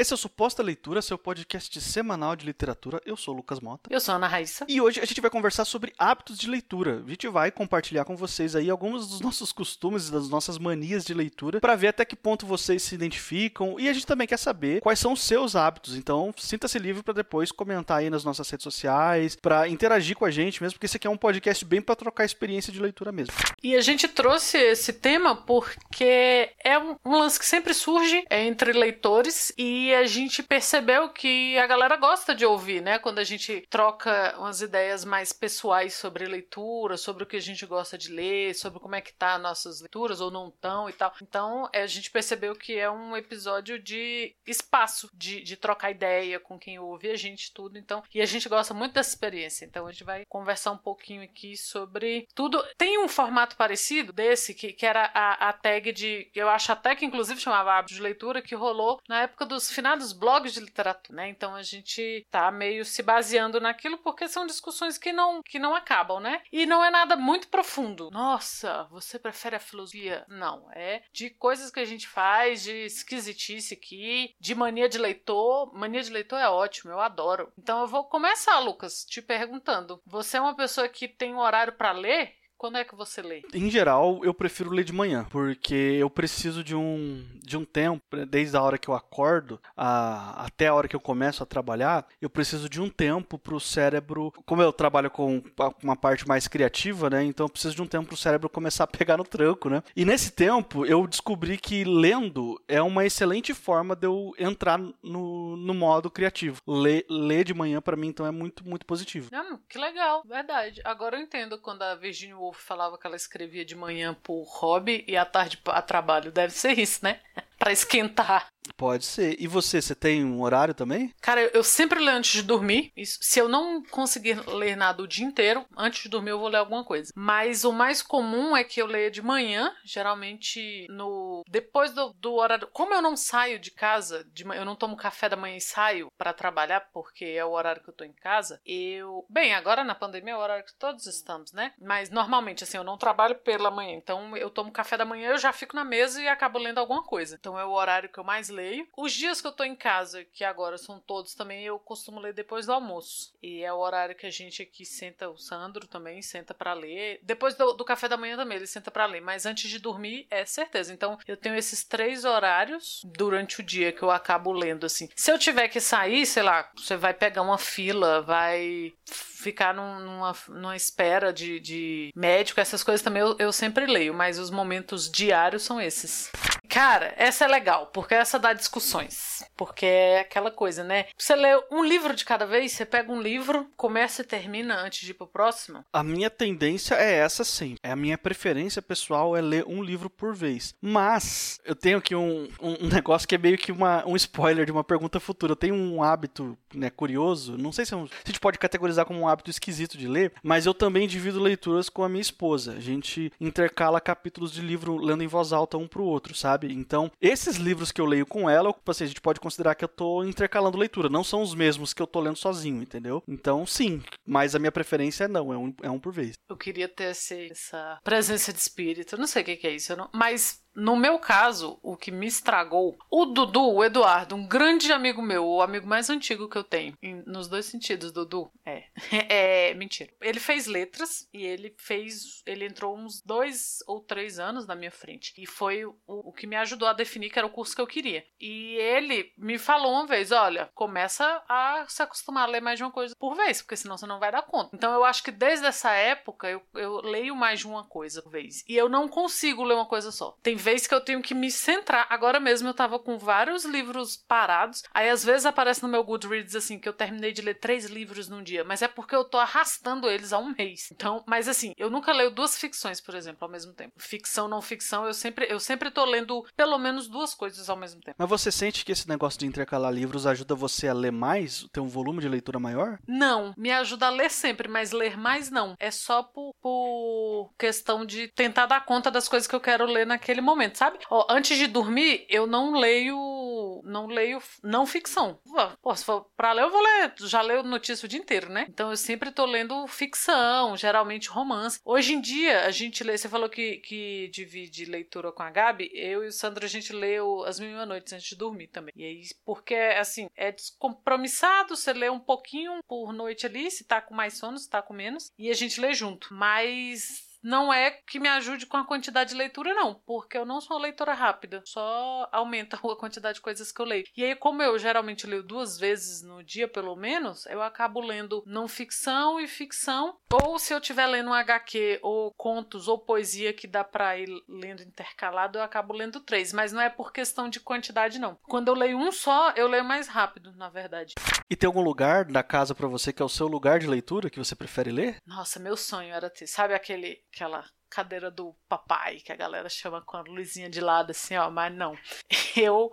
Esse é o Suposta Leitura, seu podcast semanal de literatura. Eu sou o Lucas Mota. Eu sou a Ana Raíssa. E hoje a gente vai conversar sobre hábitos de leitura. A gente vai compartilhar com vocês aí alguns dos nossos costumes e das nossas manias de leitura para ver até que ponto vocês se identificam. E a gente também quer saber quais são os seus hábitos. Então, sinta-se livre para depois comentar aí nas nossas redes sociais, para interagir com a gente mesmo, porque esse aqui é um podcast bem para trocar experiência de leitura mesmo. E a gente trouxe esse tema porque é um lance que sempre surge entre leitores e a gente percebeu que a galera gosta de ouvir, né? Quando a gente troca umas ideias mais pessoais sobre leitura, sobre o que a gente gosta de ler, sobre como é que tá nossas leituras ou não tão e tal. Então, a gente percebeu que é um episódio de espaço, de, de trocar ideia com quem ouve a gente, tudo. Então, e a gente gosta muito dessa experiência. Então, a gente vai conversar um pouquinho aqui sobre tudo. Tem um formato parecido desse, que, que era a, a tag de. Eu acho até que inclusive chamava hábito de leitura, que rolou na época dos finados blogs de literatura, né? Então a gente tá meio se baseando naquilo porque são discussões que não que não acabam, né? E não é nada muito profundo. Nossa, você prefere a filosofia? Não, é de coisas que a gente faz, de esquisitice aqui, de mania de leitor. Mania de leitor é ótimo, eu adoro. Então eu vou começar, Lucas, te perguntando. Você é uma pessoa que tem um horário para ler? Quando é que você lê? Em geral, eu prefiro ler de manhã, porque eu preciso de um, de um tempo, né, desde a hora que eu acordo a, até a hora que eu começo a trabalhar, eu preciso de um tempo para o cérebro. Como eu trabalho com uma parte mais criativa, né? Então eu preciso de um tempo para o cérebro começar a pegar no tranco, né? E nesse tempo, eu descobri que lendo é uma excelente forma de eu entrar no, no modo criativo. Ler, ler de manhã, para mim, então, é muito, muito positivo. Hum, que legal, verdade. Agora eu entendo quando a Virginia Falava que ela escrevia de manhã por hobby e à tarde a trabalho. Deve ser isso, né? Para esquentar. Pode ser. E você, você tem um horário também? Cara, eu sempre leio antes de dormir. Se eu não conseguir ler nada o dia inteiro, antes de dormir eu vou ler alguma coisa. Mas o mais comum é que eu leia de manhã, geralmente no depois do, do horário. Como eu não saio de casa, de, eu não tomo café da manhã e saio para trabalhar, porque é o horário que eu tô em casa, eu. Bem, agora na pandemia é o horário que todos estamos, né? Mas normalmente, assim, eu não trabalho pela manhã. Então eu tomo café da manhã, eu já fico na mesa e acabo lendo alguma coisa. Então é o horário que eu mais leio. Os dias que eu tô em casa, que agora são todos também, eu costumo ler depois do almoço. E é o horário que a gente aqui senta, o Sandro também senta para ler. Depois do, do, café da manhã também ele senta para ler, mas antes de dormir é certeza. Então eu tenho esses três horários durante o dia que eu acabo lendo assim. Se eu tiver que sair, sei lá, você vai pegar uma fila, vai ficar numa, numa espera de, de médico, essas coisas também eu, eu sempre leio, mas os momentos diários são esses. Cara, essa é legal, porque essa dá discussões. Porque é aquela coisa, né? Você lê um livro de cada vez, você pega um livro, começa e termina antes de ir pro próximo. A minha tendência é essa sim. É a minha preferência pessoal é ler um livro por vez. Mas eu tenho aqui um, um negócio que é meio que uma, um spoiler de uma pergunta futura. Eu tenho um hábito né, curioso, não sei se, é um, se a gente pode categorizar como um hábito esquisito de ler, mas eu também divido leituras com a minha esposa. A gente intercala capítulos de livro lendo em voz alta um pro outro, sabe? Então, esses livros que eu leio com ela, assim, a gente pode considerar que eu tô intercalando leitura, não são os mesmos que eu tô lendo sozinho, entendeu? Então, sim, mas a minha preferência é não, é um, é um por vez. Eu queria ter essa presença de espírito, não sei o que é isso, não... mas no meu caso, o que me estragou, o Dudu, o Eduardo, um grande amigo meu, o amigo mais antigo que eu tenho, em, nos dois sentidos, Dudu, é, é, mentira. Ele fez letras e ele fez, ele entrou uns dois ou três anos na minha frente e foi o, o que me ajudou a definir que era o curso que eu queria. E ele me falou uma vez, olha, começa a se acostumar a ler mais de uma coisa por vez, porque senão você não vai dar conta. Então eu acho que desde essa época eu, eu leio mais de uma coisa por vez e eu não consigo ler uma coisa só. Tem vez que eu tenho que me centrar. Agora mesmo eu tava com vários livros parados. Aí às vezes aparece no meu Goodreads assim que eu terminei de ler três livros num dia, mas é porque eu tô arrastando eles há um mês. Então, mas assim, eu nunca leio duas ficções, por exemplo, ao mesmo tempo. Ficção, não ficção, eu sempre eu sempre tô lendo pelo menos duas coisas ao mesmo tempo. Mas você sente que esse negócio de intercalar livros ajuda você a ler mais, ter um volume de leitura maior? Não, me ajuda a ler sempre, mas ler mais não. É só por, por questão de tentar dar conta das coisas que eu quero ler naquele momento momento, sabe? Ó, antes de dormir, eu não leio não leio não ficção. Pô, se for pra ler, eu vou ler. Já leio notícia o dia inteiro, né? Então eu sempre tô lendo ficção, geralmente romance. Hoje em dia, a gente lê. Você falou que, que divide leitura com a Gabi. Eu e o Sandro, a gente leu As Mil e Uma Noites antes de dormir também. E aí, porque, assim, é descompromissado, você lê um pouquinho por noite ali, se tá com mais sono, se tá com menos. E a gente lê junto. Mas não é que me ajude com a quantidade de leitura, não, porque eu não sou uma leitora rápida, só aumenta a quantidade de coisas que eu leio. E aí, como eu geralmente leio duas vezes no dia, pelo menos, eu acabo lendo não ficção e ficção, ou se eu estiver lendo um HQ, ou contos, ou poesia que dá pra ir lendo intercalado, eu acabo lendo três, mas não é por questão de quantidade, não. Quando eu leio um só, eu leio mais rápido, na verdade. E tem algum lugar na casa para você que é o seu lugar de leitura que você prefere ler? Nossa, meu sonho era ter, sabe aquele aquela cadeira do papai, que a galera chama com a luzinha de lado, assim, ó, mas não. Eu,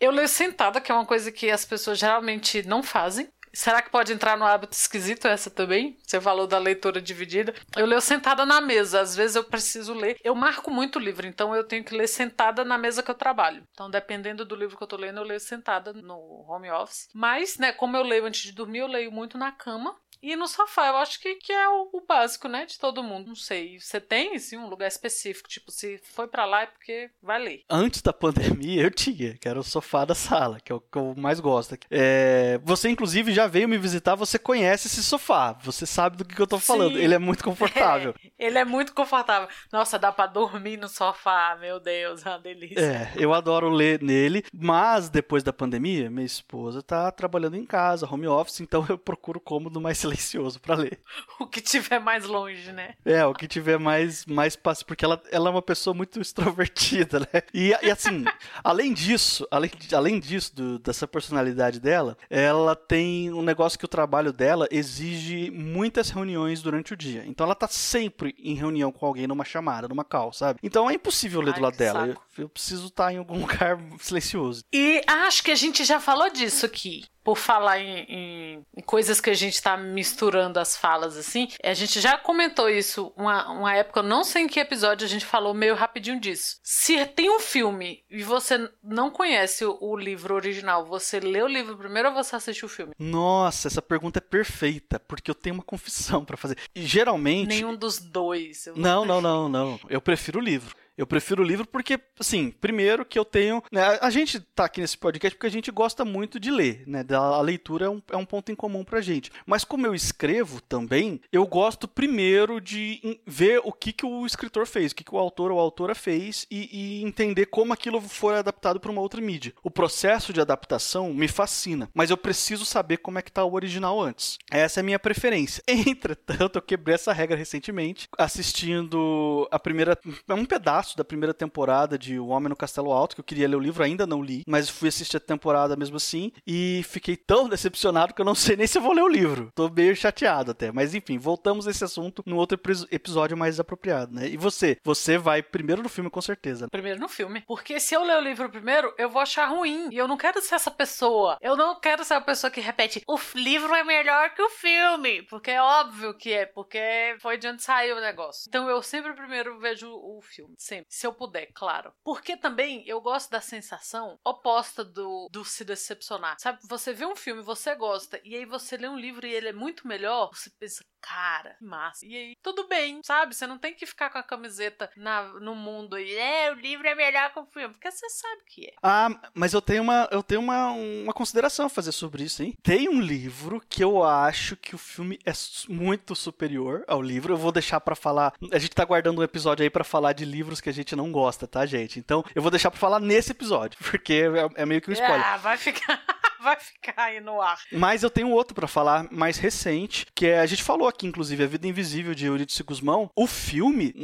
eu leio sentada, que é uma coisa que as pessoas geralmente não fazem. Será que pode entrar no hábito esquisito essa também? Você falou da leitura dividida. Eu leio sentada na mesa. Às vezes eu preciso ler. Eu marco muito livro, então eu tenho que ler sentada na mesa que eu trabalho. Então, dependendo do livro que eu tô lendo, eu leio sentada no home office. Mas, né, como eu leio antes de dormir, eu leio muito na cama. E no sofá, eu acho que, que é o, o, básico, né? De todo mundo. Não sei. Você tem, assim, um lugar específico? Tipo, se foi para lá é porque vai ler. Antes da pandemia, eu tinha, que era o sofá da sala, que é o que eu mais gosto. É, você, inclusive, já veio me visitar, você conhece esse sofá. Você sabe do que, eu tô falando. Sim. Ele é muito confortável. É, ele é muito confortável. Nossa, dá pra dormir no sofá. Meu Deus, é uma delícia. É, eu adoro ler nele. Mas, depois da pandemia, minha esposa tá trabalhando em casa, home office, então eu procuro cômodo mais silencioso para ler. O que tiver mais longe, né? É, o que tiver mais, mais fácil, porque ela, ela é uma pessoa muito extrovertida, né? E, e assim, além disso, além, além disso, do, dessa personalidade dela, ela tem um negócio que o trabalho dela exige muitas reuniões durante o dia. Então ela tá sempre em reunião com alguém numa chamada, numa call, sabe? Então é impossível ler Ai, do lado dela. Eu, eu preciso estar tá em algum lugar silencioso. E acho que a gente já falou disso aqui por falar em, em, em, coisas que a gente está misturando as falas assim, a gente já comentou isso uma, uma época, não sei em que episódio a gente falou meio rapidinho disso. Se tem um filme e você não conhece o, o livro original, você lê o livro primeiro ou você assiste o filme? Nossa, essa pergunta é perfeita, porque eu tenho uma confissão para fazer. E geralmente. Nenhum dos dois. não, não, não, não. Eu prefiro o livro. Eu prefiro o livro porque, assim, primeiro que eu tenho. Né, a gente tá aqui nesse podcast porque a gente gosta muito de ler, né? A leitura é um, é um ponto em comum pra gente. Mas como eu escrevo também, eu gosto primeiro de ver o que, que o escritor fez, o que, que o autor ou a autora fez e, e entender como aquilo foi adaptado para uma outra mídia. O processo de adaptação me fascina, mas eu preciso saber como é que tá o original antes. Essa é a minha preferência. Entretanto, eu quebrei essa regra recentemente assistindo a primeira. um pedaço pedaço da primeira temporada de O Homem no Castelo Alto, que eu queria ler o livro, ainda não li, mas fui assistir a temporada mesmo assim e fiquei tão decepcionado que eu não sei nem se vou ler o livro. Tô meio chateado até, mas enfim, voltamos a esse assunto no outro episódio mais apropriado, né? E você? Você vai primeiro no filme com certeza. Primeiro no filme, porque se eu ler o livro primeiro, eu vou achar ruim e eu não quero ser essa pessoa. Eu não quero ser a pessoa que repete o livro é melhor que o filme, porque é óbvio que é, porque foi de onde saiu o negócio. Então eu sempre primeiro vejo o filme sempre, se eu puder, claro. Porque também eu gosto da sensação oposta do, do se decepcionar. Sabe, você vê um filme, você gosta, e aí você lê um livro e ele é muito melhor, você pensa, cara, que massa. E aí, tudo bem, sabe? Você não tem que ficar com a camiseta na, no mundo e, é, o livro é melhor que o filme, porque você sabe que é. Ah, mas eu tenho uma, eu tenho uma, uma consideração a fazer sobre isso, hein? Tem um livro que eu acho que o filme é muito superior ao livro. Eu vou deixar para falar. A gente tá guardando um episódio aí para falar de livros que a gente não gosta, tá, gente? Então, eu vou deixar para falar nesse episódio, porque é, é meio que um spoiler. Ah, vai ficar vai ficar aí no ar. Mas eu tenho outro para falar mais recente, que é a gente falou aqui inclusive A Vida Invisível de Eurídice Guzmão. O filme,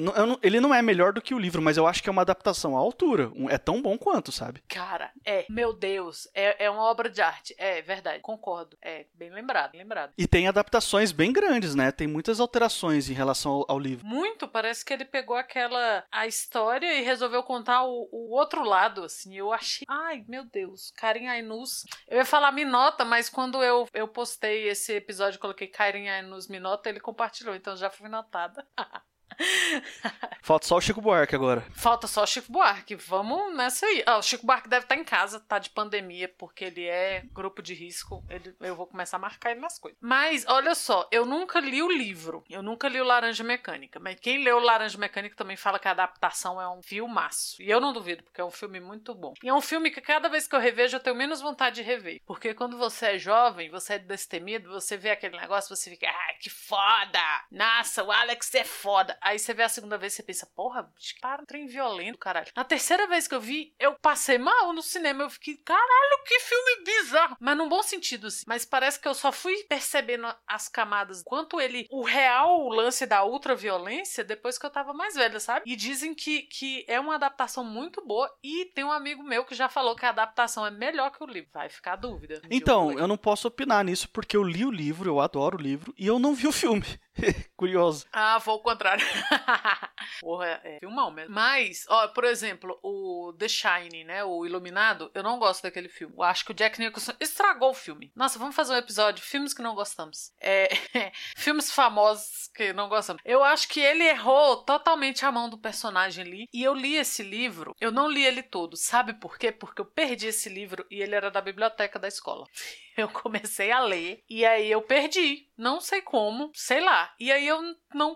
ele não é melhor do que o livro, mas eu acho que é uma adaptação à altura. É tão bom quanto, sabe? Cara, é, meu Deus, é, é uma obra de arte. É verdade, concordo. É bem lembrado, lembrado. E tem adaptações bem grandes, né? Tem muitas alterações em relação ao, ao livro. Muito, parece que ele pegou aquela a história e resolveu contar o, o outro lado, assim. Eu achei, ai, meu Deus, Karen Ainus. Eu ia falar Minota, mas quando eu, eu postei esse episódio, coloquei Karen Ainus Minota, ele compartilhou, então já fui notada. Falta só o Chico Buarque agora. Falta só o Chico Buarque. Vamos nessa aí. Ah, o Chico Buarque deve estar em casa, tá de pandemia, porque ele é grupo de risco. Ele, eu vou começar a marcar ele nas coisas. Mas, olha só, eu nunca li o livro. Eu nunca li o Laranja Mecânica. Mas quem leu Laranja Mecânica também fala que a adaptação é um filmaço. E eu não duvido, porque é um filme muito bom. E é um filme que cada vez que eu revejo, eu tenho menos vontade de rever. Porque quando você é jovem, você é destemido, você vê aquele negócio, você fica, ah, que foda! Nossa, o Alex é foda. Aí você vê a segunda vez, você pensa, porra, para um trem violento, caralho. Na terceira vez que eu vi, eu passei mal no cinema. Eu fiquei, caralho, que filme bizarro. Mas num bom sentido, assim. Mas parece que eu só fui percebendo as camadas, quanto ele, o real lance da ultraviolência, depois que eu tava mais velha, sabe? E dizem que, que é uma adaptação muito boa. E tem um amigo meu que já falou que a adaptação é melhor que o livro. Vai ficar a dúvida. Então, eu não posso opinar nisso porque eu li o livro, eu adoro o livro, e eu não vi o filme. Curioso. Ah, vou ao contrário. Porra, é filmão mesmo. Mas, ó, por exemplo, o The Shining, né? O Iluminado, eu não gosto daquele filme. Eu acho que o Jack Nicholson estragou o filme. Nossa, vamos fazer um episódio. Filmes que não gostamos. É, filmes famosos que não gostamos. Eu acho que ele errou totalmente a mão do personagem ali. E eu li esse livro. Eu não li ele todo. Sabe por quê? Porque eu perdi esse livro e ele era da biblioteca da escola. Eu comecei a ler e aí eu perdi. Não sei como, sei lá. E aí eu não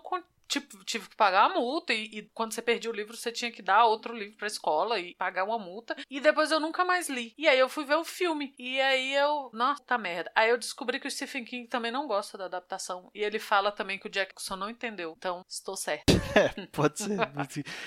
tipo, tive que pagar a multa e, e, quando você perdia o livro, você tinha que dar outro livro pra escola e pagar uma multa. E depois eu nunca mais li. E aí eu fui ver o filme. E aí eu. Nossa, tá merda. Aí eu descobri que o Stephen King também não gosta da adaptação. E ele fala também que o Jackson não entendeu. Então, estou certo. É, pode ser.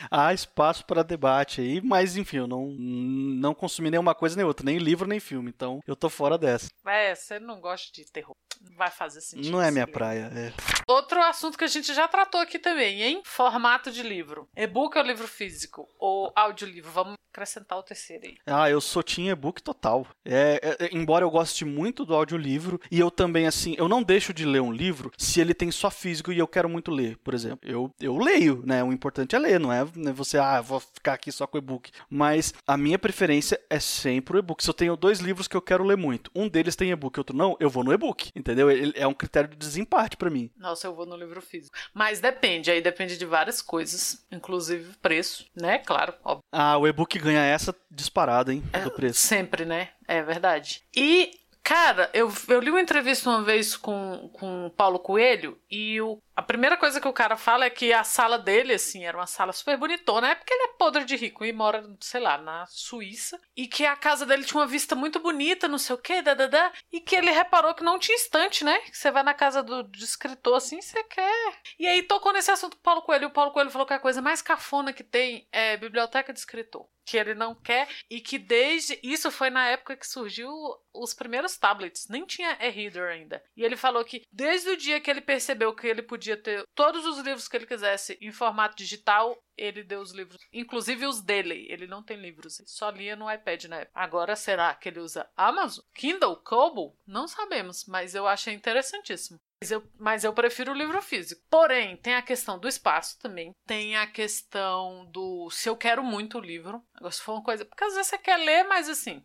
Há espaço para debate aí, mas enfim, eu não, não consumi nenhuma coisa nem outra, nem livro nem filme. Então eu tô fora dessa. É, você não gosta de terror. Vai fazer sentido. Não é minha praia, é. Outro assunto que a gente já tratou aqui também, hein? Formato de livro. E-book ou livro físico? Ou audiolivro? Vamos acrescentar o terceiro aí. Ah, eu sou team e-book total. É, é, é, embora eu goste muito do audiolivro, e eu também, assim, eu não deixo de ler um livro se ele tem só físico e eu quero muito ler, por exemplo. Eu, eu leio, né? O importante é ler, não é né, você, ah, vou ficar aqui só com e-book. Mas a minha preferência é sempre o e-book. Se eu tenho dois livros que eu quero ler muito, um deles tem e-book, outro não, eu vou no e-book, entendeu? Ele é um critério de desempate para mim. Nossa, eu vou no livro físico. Mas depende, aí depende de várias coisas, inclusive preço, né? Claro, óbvio. Ah, o e-book ganha essa disparada, hein? Do preço. Sempre, né? É verdade. E Cara, eu, eu li uma entrevista uma vez com, com o Paulo Coelho e o, a primeira coisa que o cara fala é que a sala dele, assim, era uma sala super bonitona. É porque ele é podre de rico e mora, sei lá, na Suíça. E que a casa dele tinha uma vista muito bonita, não sei o quê, dadadá. E que ele reparou que não tinha estante, né? Que você vai na casa do, do escritor assim, você quer. E aí tocou nesse assunto o Paulo Coelho. E o Paulo Coelho falou que a coisa mais cafona que tem é biblioteca de escritor que ele não quer e que desde isso foi na época que surgiu os primeiros tablets, nem tinha e-reader ainda. E ele falou que desde o dia que ele percebeu que ele podia ter todos os livros que ele quisesse em formato digital, ele deu os livros, inclusive os dele. Ele não tem livros, só lia no iPad na época. Agora será que ele usa Amazon, Kindle, Kobo? Não sabemos, mas eu achei interessantíssimo. Mas eu, mas eu prefiro o livro físico. Porém, tem a questão do espaço também. Tem a questão do se eu quero muito o livro. Agora, se for uma coisa. Porque às vezes você quer ler, mas assim.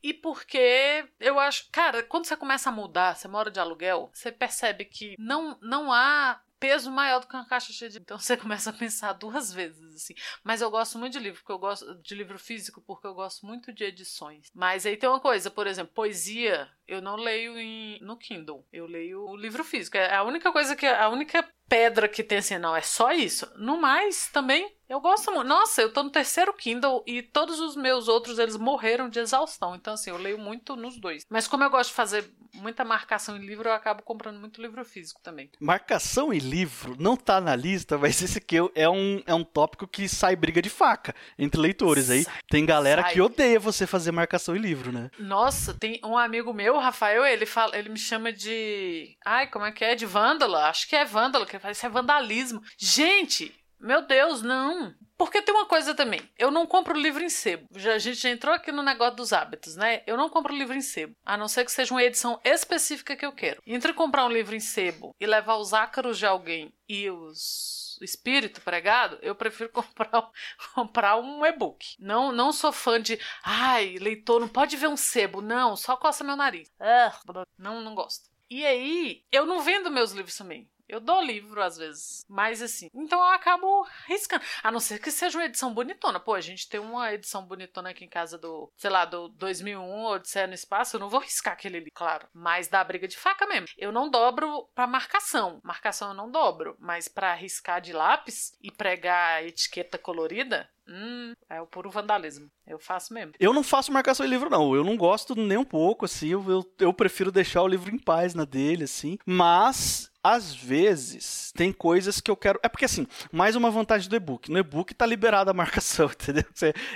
E porque eu acho. Cara, quando você começa a mudar, você mora de aluguel, você percebe que não, não há peso maior do que uma caixa cheia de. Então você começa a pensar duas vezes, assim. Mas eu gosto muito de livro, porque eu gosto de livro físico, porque eu gosto muito de edições. Mas aí tem uma coisa, por exemplo, poesia, eu não leio em, no Kindle. Eu leio o livro físico. É a única coisa que. A única pedra que tem assim, não, é só isso. No mais, também, eu gosto muito. Nossa, eu tô no terceiro Kindle e todos os meus outros, eles morreram de exaustão. Então, assim, eu leio muito nos dois. Mas como eu gosto de fazer muita marcação em livro, eu acabo comprando muito livro físico também. Marcação em livro não tá na lista, mas esse aqui é um, é um tópico que sai briga de faca entre leitores aí. Tem galera sai. que odeia você fazer marcação em livro, né? Nossa, tem um amigo meu, Rafael, ele fala, ele me chama de. Ai, como é que é? De vândala? Acho que é vândalo, que isso é vandalismo. Gente, meu Deus, não. Porque tem uma coisa também. Eu não compro livro em sebo. Já, a gente já entrou aqui no negócio dos hábitos, né? Eu não compro livro em sebo. A não ser que seja uma edição específica que eu quero. Entre comprar um livro em sebo e levar os ácaros de alguém e os espírito pregado, eu prefiro comprar, comprar um e-book. Não, não sou fã de, ai, leitor, não pode ver um sebo. Não, só coça meu nariz. não, não gosto. E aí, eu não vendo meus livros também. Eu dou livro às vezes, mas assim. Então eu acabo riscando. A não ser que seja uma edição bonitona. Pô, a gente tem uma edição bonitona aqui em casa do, sei lá, do 2001, Odisseia no Espaço. Eu não vou riscar aquele ali, claro. Mas dá briga de faca mesmo. Eu não dobro pra marcação. Marcação eu não dobro. Mas pra riscar de lápis e pregar etiqueta colorida, Hum, é o puro vandalismo. Eu faço mesmo. Eu não faço marcação em livro, não. Eu não gosto nem um pouco, assim. Eu, eu, eu prefiro deixar o livro em paz na dele, assim. Mas às vezes tem coisas que eu quero. É porque assim, mais uma vantagem do e-book. No e-book tá liberada a marcação, entendeu?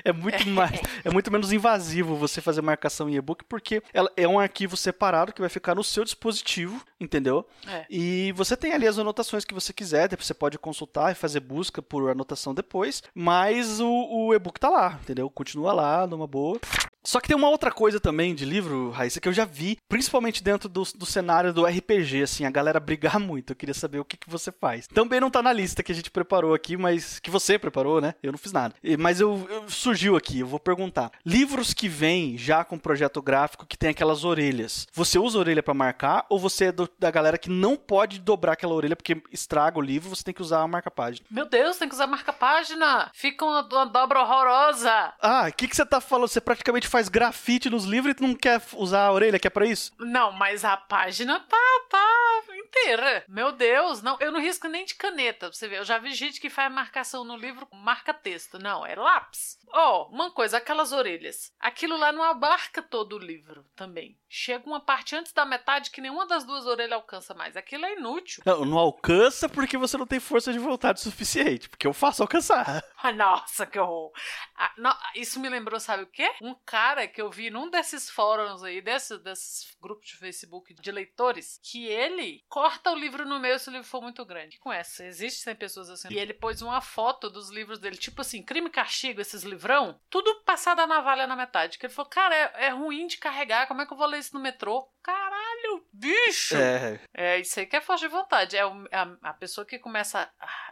É muito mais, é muito menos invasivo você fazer marcação em e-book porque ela é um arquivo separado que vai ficar no seu dispositivo, entendeu? É. E você tem ali as anotações que você quiser, depois você pode consultar e fazer busca por anotação depois, mas o, o e-book tá lá, entendeu? Continua lá, numa boa. Só que tem uma outra coisa também de livro, Raíssa, que eu já vi, principalmente dentro do, do cenário do RPG, assim, a galera brigar muito. Eu queria saber o que, que você faz. Também não tá na lista que a gente preparou aqui, mas que você preparou, né? Eu não fiz nada. Mas eu, eu surgiu aqui, eu vou perguntar. Livros que vêm já com projeto gráfico que tem aquelas orelhas. Você usa orelha para marcar ou você é do, da galera que não pode dobrar aquela orelha porque estraga o livro, você tem que usar a marca-página? Meu Deus, tem que usar marca-página! Fica uma, uma dobra horrorosa! Ah, o que, que você tá falando? Você praticamente faz grafite nos livros e tu não quer usar a orelha, que é pra isso? Não, mas a página tá, tá inteira. Meu Deus, não, eu não risco nem de caneta, você vê. Eu já vi gente que faz marcação no livro, marca texto. Não, é lápis. Ó, oh, uma coisa, aquelas orelhas. Aquilo lá não abarca todo o livro também. Chega uma parte antes da metade que nenhuma das duas orelhas alcança mais. Aquilo é inútil. Não, não alcança porque você não tem força de vontade suficiente. Porque eu faço alcançar. Ah, nossa, que horror. Ah, não, isso me lembrou, sabe o quê? Um cara que eu vi num desses fóruns aí, desses, desses grupos de Facebook de leitores, que ele corta o livro no meio se o livro for muito grande. Conhece? Existem pessoas assim. E ele pôs uma foto dos livros dele, tipo assim, crime e castigo, esses livrão, tudo passado a navalha na metade. Que ele falou, cara, é, é ruim de carregar, como é que eu vou ler isso no metrô? Caralho, bicho! É, é isso aí que é força de vontade. É a, a pessoa que começa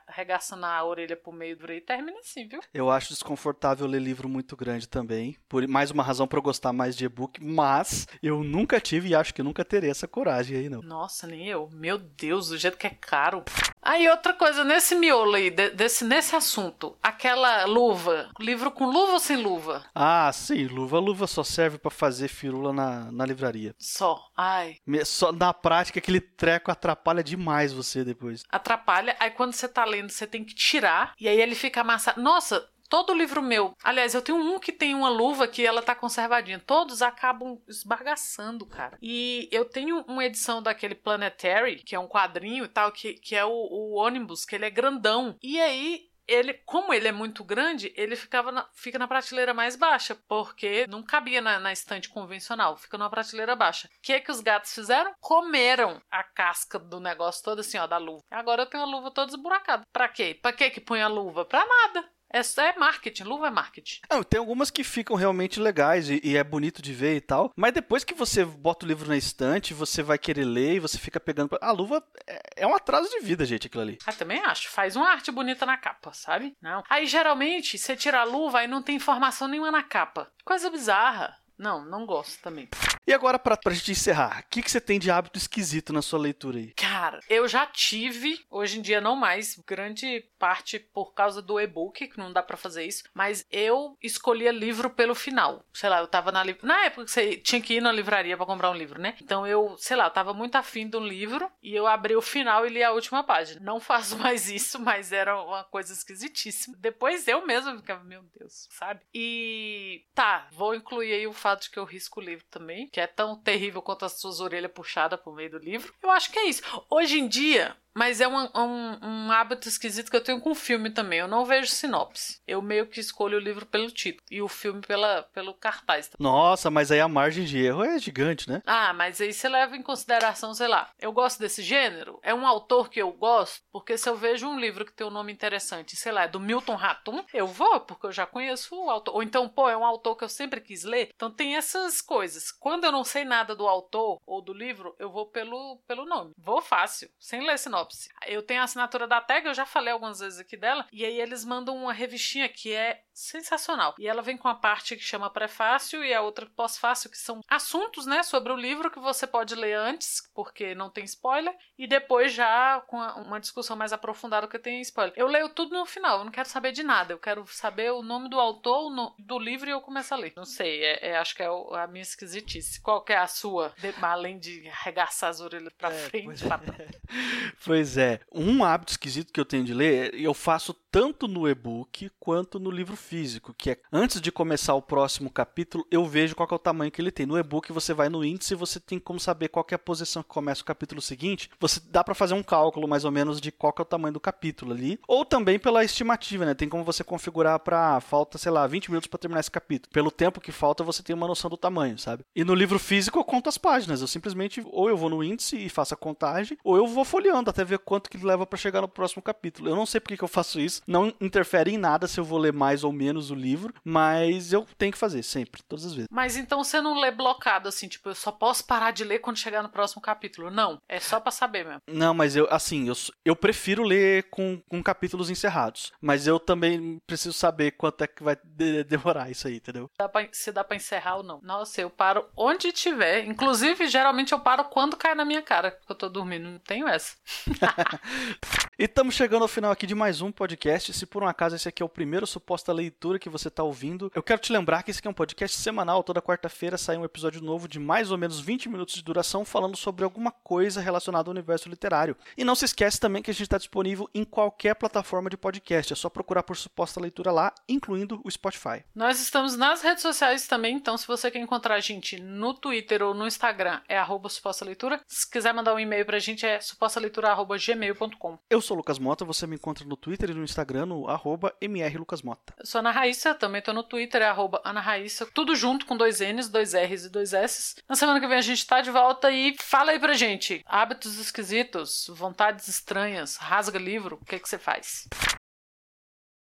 arregaçando a orelha pro meio do e termina assim, viu? Eu acho desconfortável ler livro muito grande também. Por mais uma razão para eu gostar mais de e-book, mas eu nunca tive e acho que nunca terei essa coragem aí, não. Nossa, nem eu. Meu Deus, do jeito que é caro. Aí outra coisa, nesse miolo aí, desse, nesse assunto, aquela luva, livro com luva ou sem luva? Ah, sim, luva. Luva só serve para fazer firula na, na livraria. Só, ai. Só, na prática, aquele treco atrapalha demais você depois. Atrapalha, aí quando você tá lendo, você tem que tirar, e aí ele fica amassado. Nossa, todo livro meu. Aliás, eu tenho um que tem uma luva que ela tá conservadinha. Todos acabam esbagaçando, cara. E eu tenho uma edição daquele Planetary, que é um quadrinho e tal, que, que é o, o ônibus, que ele é grandão. E aí ele, como ele é muito grande, ele ficava na, fica na prateleira mais baixa, porque não cabia na, na estante convencional, fica numa prateleira baixa. O que é que os gatos fizeram? Comeram a casca do negócio todo assim, ó, da luva. Agora eu tenho a luva toda esburacada. Pra quê? Pra quê que põe a luva? Pra nada. É, é marketing, luva é marketing. Não, tem algumas que ficam realmente legais e, e, é bonito de ver e tal. Mas depois que você bota o livro na estante, você vai querer ler e você fica pegando. A luva é, é um atraso de vida, gente, aquilo ali. Ah, também acho. Faz uma arte bonita na capa, sabe? Não. Aí geralmente você tira a luva e não tem informação nenhuma na capa. Coisa bizarra. Não, não gosto também. E agora, pra, pra gente encerrar, o que, que você tem de hábito esquisito na sua leitura aí? Cara, eu já tive, hoje em dia não mais, grande parte por causa do e-book, que não dá para fazer isso, mas eu escolhia livro pelo final. Sei lá, eu tava na Na época que você tinha que ir na livraria para comprar um livro, né? Então eu, sei lá, eu tava muito afim de um livro e eu abri o final e li a última página. Não faço mais isso, mas era uma coisa esquisitíssima. Depois eu mesma ficava, meu Deus, sabe? E tá, vou incluir aí o fato de que eu risco o livro também que é tão terrível quanto as suas orelhas puxadas por meio do livro. Eu acho que é isso. Hoje em dia, mas é um, um, um, hábito esquisito que eu tenho com o filme também. Eu não vejo sinopse. Eu meio que escolho o livro pelo título e o filme pela, pelo cartaz. Nossa, mas aí a margem de erro é gigante, né? Ah, mas aí você leva em consideração, sei lá, eu gosto desse gênero? É um autor que eu gosto? Porque se eu vejo um livro que tem um nome interessante, sei lá, é do Milton Ratum, eu vou, porque eu já conheço o autor. Ou então, pô, é um autor que eu sempre quis ler. Então tem essas coisas. Quando eu não sei nada do autor ou do livro, eu vou pelo, pelo nome. Vou fácil, sem ler sinopse Eu tenho a assinatura da Tag, eu já falei algumas vezes aqui dela, e aí eles mandam uma revistinha que é sensacional. E ela vem com a parte que chama prefácio e a outra pós-fácio, que são assuntos, né, sobre o livro que você pode ler antes, porque não tem spoiler, e depois já com uma discussão mais aprofundada que tem spoiler. Eu leio tudo no final, eu não quero saber de nada, eu quero saber o nome do autor do livro e eu começo a ler. Não sei, é, é, acho que é a minha esquisitice. Qual que é a sua, de, além de arregaçar as orelhas pra é, frente? Pois, pra... pois é, um hábito esquisito que eu tenho de ler, eu faço tanto no e-book quanto no livro físico, que é antes de começar o próximo capítulo, eu vejo qual é o tamanho que ele tem. No e-book você vai no índice e você tem como saber qual é a posição que começa o capítulo seguinte. Você dá para fazer um cálculo mais ou menos de qual é o tamanho do capítulo ali, ou também pela estimativa, né? Tem como você configurar para falta, sei lá, 20 minutos para terminar esse capítulo. Pelo tempo que falta, você tem uma noção do tamanho, sabe? E no livro físico eu conto as páginas, eu simplesmente ou eu vou no índice e faço a contagem, ou eu vou folheando até ver quanto que leva para chegar no próximo capítulo. Eu não sei porque que eu faço isso, não interfere em nada se eu vou ler mais ou menos o livro, mas eu tenho que fazer sempre, todas as vezes. Mas então você não lê blocado assim, tipo, eu só posso parar de ler quando chegar no próximo capítulo. Não, é só para saber mesmo. Não, mas eu, assim, eu, eu prefiro ler com, com capítulos encerrados, mas eu também preciso saber quanto é que vai de, demorar isso aí, entendeu? Dá pra, se dá pra encerrar ou não. Nossa, eu paro onde tiver. Inclusive, geralmente eu paro quando cai na minha cara, porque eu tô dormindo. Não tenho essa. e estamos chegando ao final aqui de mais um podcast. Se por um acaso esse aqui é o primeiro suposta leitura que você está ouvindo, eu quero te lembrar que esse aqui é um podcast semanal. Toda quarta-feira sai um episódio novo de mais ou menos 20 minutos de duração falando sobre alguma coisa relacionada ao universo literário. E não se esquece também que a gente está disponível em qualquer plataforma de podcast. É só procurar por suposta leitura lá, incluindo o Spotify. Nós estamos nas redes sociais também, então se você quer encontrar a gente no Twitter ou no Instagram, é arroba suposta leitura. Se quiser mandar um e-mail pra gente, é supostaleitura.gmail.com. Eu sou o Lucas Mota, você me encontra no Twitter e no Instagram no arroba mrlucasmota. Eu sou Ana Raíssa, também tô no Twitter, é arroba Ana Raíssa, tudo junto com dois N's, dois R's e dois S's. Na semana que vem a gente tá de volta e fala aí pra gente. Hábitos esquisitos, vontades estranhas, rasga livro, o que que você faz?